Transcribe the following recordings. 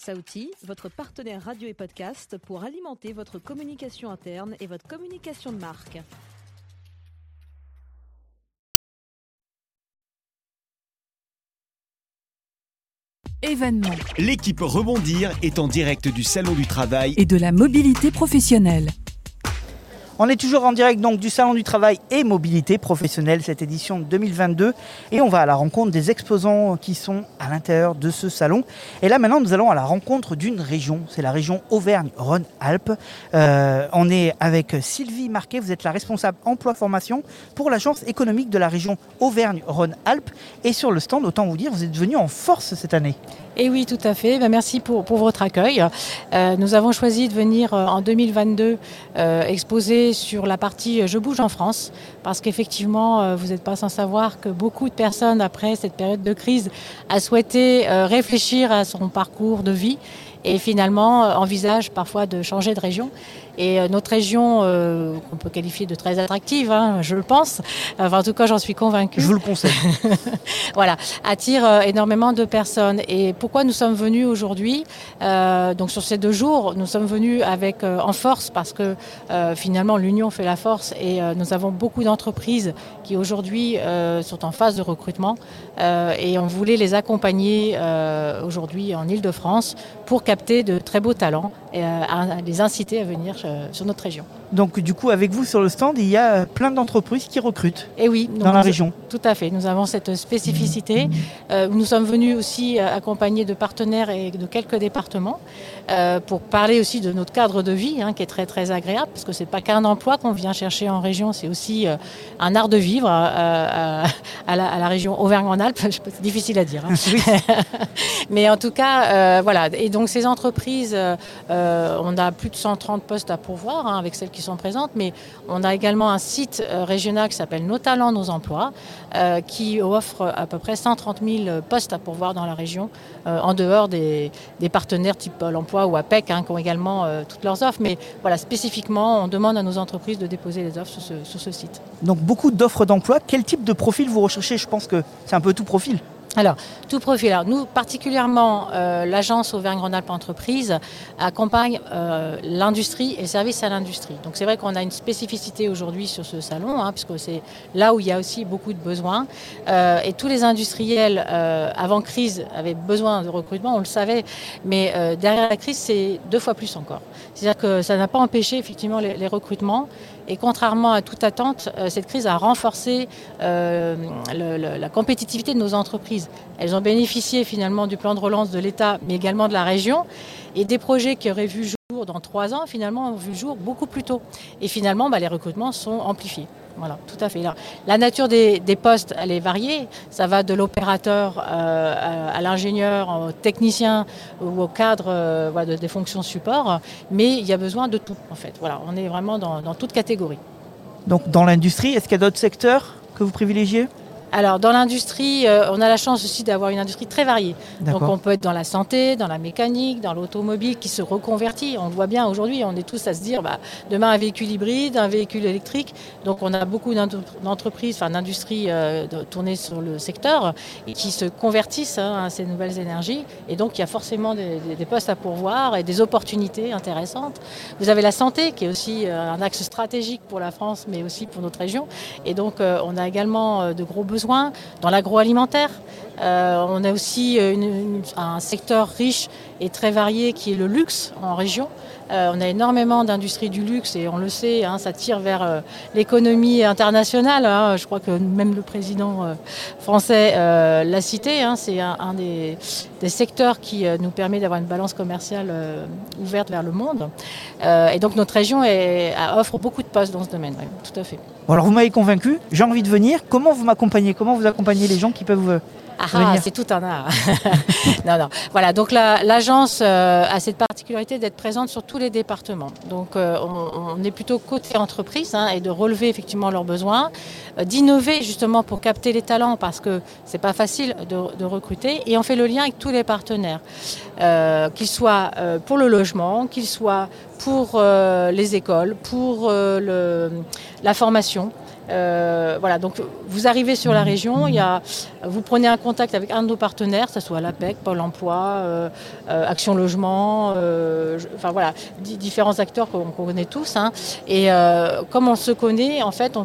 Saouti, votre partenaire radio et podcast pour alimenter votre communication interne et votre communication de marque. Événement L'équipe Rebondir est en direct du Salon du Travail. et de la mobilité professionnelle. On est toujours en direct donc du Salon du Travail et Mobilité Professionnelle, cette édition 2022. Et on va à la rencontre des exposants qui sont à l'intérieur de ce salon. Et là maintenant, nous allons à la rencontre d'une région. C'est la région Auvergne-Rhône-Alpes. Euh, on est avec Sylvie Marquet. Vous êtes la responsable emploi-formation pour l'agence économique de la région Auvergne-Rhône-Alpes. Et sur le stand, autant vous dire, vous êtes venu en force cette année. Et oui, tout à fait. Ben, merci pour, pour votre accueil. Euh, nous avons choisi de venir euh, en 2022 euh, sur la partie euh, Je bouge en France, parce qu'effectivement, euh, vous n'êtes pas sans savoir que beaucoup de personnes, après cette période de crise, a souhaité euh, réfléchir à son parcours de vie et finalement euh, envisage parfois de changer de région. Et euh, notre région, euh, qu'on peut qualifier de très attractive, hein, je le pense, enfin, en tout cas j'en suis convaincue Je vous le conseille. voilà, attire euh, énormément de personnes. Et pourquoi nous sommes venus aujourd'hui Euh, Donc sur ces deux jours, nous sommes venus avec euh, en force parce que finalement l'union fait la force et nous avons beaucoup d'entreprises qui aujourd'hui sont en phase de recrutement et on voulait les accompagner aujourd'hui en Ile-de-France pour capter de très beaux talents et à les inciter à venir euh, sur notre région. Donc du coup, avec vous sur le stand, il y a plein d'entreprises qui recrutent Et oui, dans la région. Tout à fait. Nous avons cette spécificité. Euh, nous sommes venus aussi euh, accompagnés de partenaires et de quelques départements euh, pour parler aussi de notre cadre de vie, hein, qui est très très agréable, parce que c'est pas qu'un emploi qu'on vient chercher en région, c'est aussi euh, un art de vivre euh, à, à la, à la région Auvergne-en-Alpes. C'est difficile à dire. hein. Oui. Mais en tout cas, euh, voilà. Et donc ces entreprises, euh, euh, on a plus de 130 postes à pourvoir hein, avec celles qui sont présentes, mais on a également un site régional qui s'appelle Nos Talents, Nos Emplois, euh, qui offre à peu près 130 000 postes à pourvoir dans la région, en dehors des, des partenaires type Pôle Emploi ou APEC, hein, qui ont également toutes leurs offres. Mais voilà, spécifiquement, on demande à nos entreprises de déposer les offres sur ce, sur ce site. Donc beaucoup d'offres d'emploi. Quel type de profil vous recherchez? Je pense que c'est un peu tout profil. Alors, tout profil. Alors, nous, particulièrement, euh, l'agence Auvergne-Rhône-Alpes Entreprises accompagne euh, l'industrie et service à l'industrie. Donc, c'est vrai qu'on a une spécificité aujourd'hui sur ce salon, hein, puisque c'est là où il y a aussi beaucoup de besoins. Euh, et tous les industriels, avant crise, avaient besoin de recrutement, on le savait. Mais derrière la crise, c'est deux fois plus encore. C'est-à-dire que ça n'a pas empêché, effectivement, les recrutements. Et contrairement à toute attente, euh, cette crise a renforcé euh, la compétitivité de nos entreprises. Elles ont bénéficié finalement du plan de relance de l'État, mais également de la région. Et des projets qui auraient vu jour dans trois ans, finalement, ont vu jour beaucoup plus tôt. Et finalement, bah, les recrutements sont amplifiés. Voilà, tout à fait. La nature des, postes, elle est variée. Ça va de l'opérateur euh, à, l'ingénieur, au technicien ou au cadre euh, de- des fonctions support. Mais il y a besoin de tout, en fait. Voilà, on est vraiment dans, dans toute catégorie. Donc dans l'industrie, est-ce qu'il y a d'autres secteurs que vous privilégiez? Alors, dans l'industrie, euh, on a la chance aussi d'avoir une industrie très variée. Donc, on peut être dans la santé, dans la mécanique, dans l'automobile qui se reconvertit. On le voit bien aujourd'hui, on est tous à se dire, bah, demain un véhicule hybride, un véhicule électrique. Donc, on a beaucoup d'entre- d'entreprises, enfin d'industries euh, tournées sur le secteur et qui se convertissent hein, à ces nouvelles énergies. Et donc, il y a forcément des, postes à pourvoir et des opportunités intéressantes. Vous avez la santé qui est aussi euh, un axe stratégique pour la France, mais aussi pour notre région. Et donc, on a également de gros besoins dans l'agroalimentaire. Euh, on a aussi euh, un secteur riche et très varié qui est le luxe en région. Euh, on a énormément d'industries du luxe et on le sait, hein, ça tire vers euh, l'économie internationale. hein. Je crois que même le président euh, français l'a cité. hein. C'est un, des, secteurs qui nous permet d'avoir une balance commerciale ouverte vers le monde. Et donc notre région offre beaucoup de postes dans ce domaine. tout à fait. Alors vous m'avez convaincu, j'ai envie de venir. Comment vous m'accompagnez? Comment vous accompagnez les gens qui peuvent Ah, ah, c'est tout un art. non, non. Voilà, donc la- l'agence euh, a cette particularité d'être présente sur tous les départements. Donc euh, on, on est plutôt côté entreprise hein, et de relever effectivement leurs besoins, euh, d'innover justement pour capter les talents parce que c'est pas facile de, de recruter et on fait le lien avec tous les partenaires, euh, qu'ils soient pour le logement, qu'ils soient pour euh, les écoles, pour euh, la formation. Euh, voilà, donc vous arrivez sur la région, il y a, vous prenez un contact avec un de nos partenaires, que ce soit l'APEC, Pôle Emploi, Action Logement, enfin voilà, di- différents acteurs qu'on connaît tous. hein. Et comme on se connaît, en fait, on,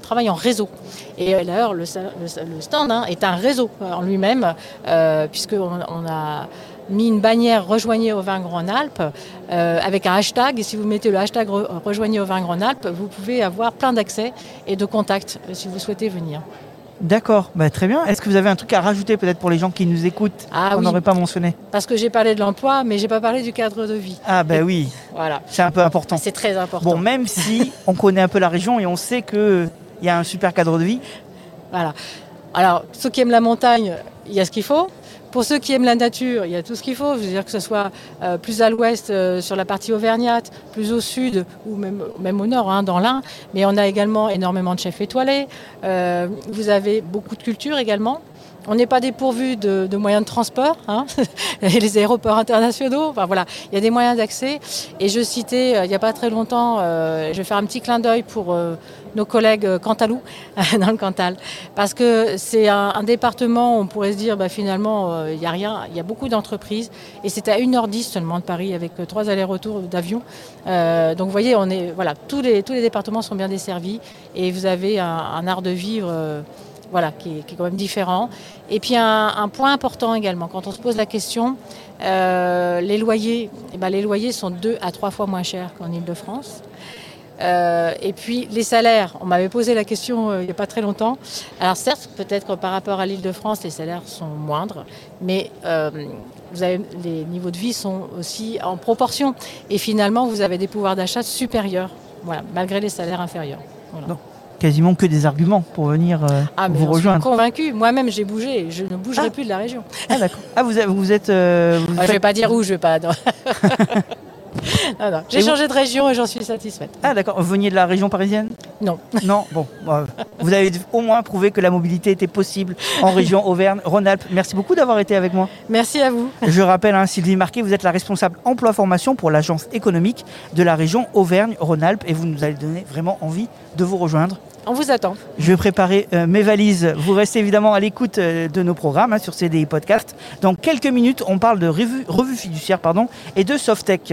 travaille en réseau. Et d'ailleurs, le, stand hein, est un réseau en lui-même, puisqu'on on a mis une bannière Rejoignez Auvergne-Rhône-Alpes euh, avec un hashtag. Et si vous mettez le hashtag Re- Rejoignez Auvergne-Rhône-Alpes, vous pouvez avoir plein d'accès et de contacts euh, si vous souhaitez venir. D'accord, bah, très bien. Est-ce que vous avez un truc à rajouter peut-être pour les gens qui nous écoutent Ah qu'on oui. n'aurait pas mentionné Parce que j'ai parlé de l'emploi, mais j'ai pas parlé du cadre de vie. Ah bah oui, Voilà, c'est un peu important. c'est très important. Bon, même si on connaît un peu la région et on sait qu'il y a un super cadre de vie, Voilà. Alors, ceux qui aiment la montagne, il y a ce qu'il faut. Pour ceux qui aiment la nature, il y a tout ce qu'il faut. Je veux dire que ce soit euh, plus à l'ouest euh, sur la partie auvergnate, plus au sud ou même, même au nord, hein, dans l'Ain. Mais on a également énormément de chefs étoilés. Euh, vous avez beaucoup de culture également. On n'est pas dépourvu de, moyens de transport, hein, les aéroports internationaux. Enfin voilà, il y a des moyens d'accès. Et je citais il n'y a pas très longtemps, je vais faire un petit clin d'œil pour nos collègues euh, Cantalou dans le Cantal, parce que c'est un, département où on pourrait se dire bah, finalement euh, il n'y a rien, il y a beaucoup d'entreprises et c'est à 1h10 seulement de Paris avec euh, trois allers-retours d'avion. Donc vous voyez, on est voilà, tous les tous les départements sont bien desservis et vous avez un, art de vivre. voilà, qui est, quand même différent. Et puis un, point important également, quand on se pose la question, les loyers, eh ben, les loyers sont deux à trois fois moins chers qu'en Ile-de-France. Euh, et puis les salaires, on m'avait posé la question euh, il n'y a pas très longtemps. Alors certes, peut-être que par rapport à l'Île-de-France, les salaires sont moindres, mais euh, vous avez, les niveaux de vie sont aussi en proportion. Et finalement, vous avez des pouvoirs d'achat supérieurs, voilà, malgré les salaires inférieurs. Voilà. Non. quasiment que des arguments pour venir euh, Ah, mais vous j'en suis rejoindre. convaincue. Moi-même, j'ai bougé. Je ne bougerai Ah. plus de la région. Ah d'accord. Ah vous, êtes... euh, vous Ah, je ne vais pas dire où, je ne vais pas. Non, non. J'ai Et vous- changé de région et j'en suis satisfaite. Ah d'accord, vous veniez de la région parisienne? Non. Non, bon, bah, vous avez au moins prouvé que la mobilité était possible en région Auvergne-Rhône-Alpes. Merci beaucoup d'avoir été avec moi. Merci à vous. Je rappelle, hein, Sylvie Marquet, vous êtes la responsable emploi-formation pour l'agence économique de la région Auvergne-Rhône-Alpes et vous nous avez donné vraiment envie de vous rejoindre. On vous attend. Je vais préparer euh, mes valises. Vous restez évidemment à l'écoute euh, de nos programmes hein, sur CDI Podcast. Dans quelques minutes, on parle de revue, revue fiduciaire pardon, et de Softech.